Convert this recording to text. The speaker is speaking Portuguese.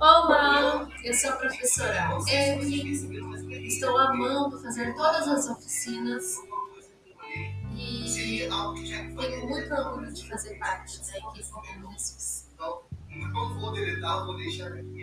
Olá, Eu sou a professora Eve. estou amando fazer todas as oficinas e tenho muito orgulho de fazer parte da equipe da Unisys. Não vou deletar, vou deixar aqui.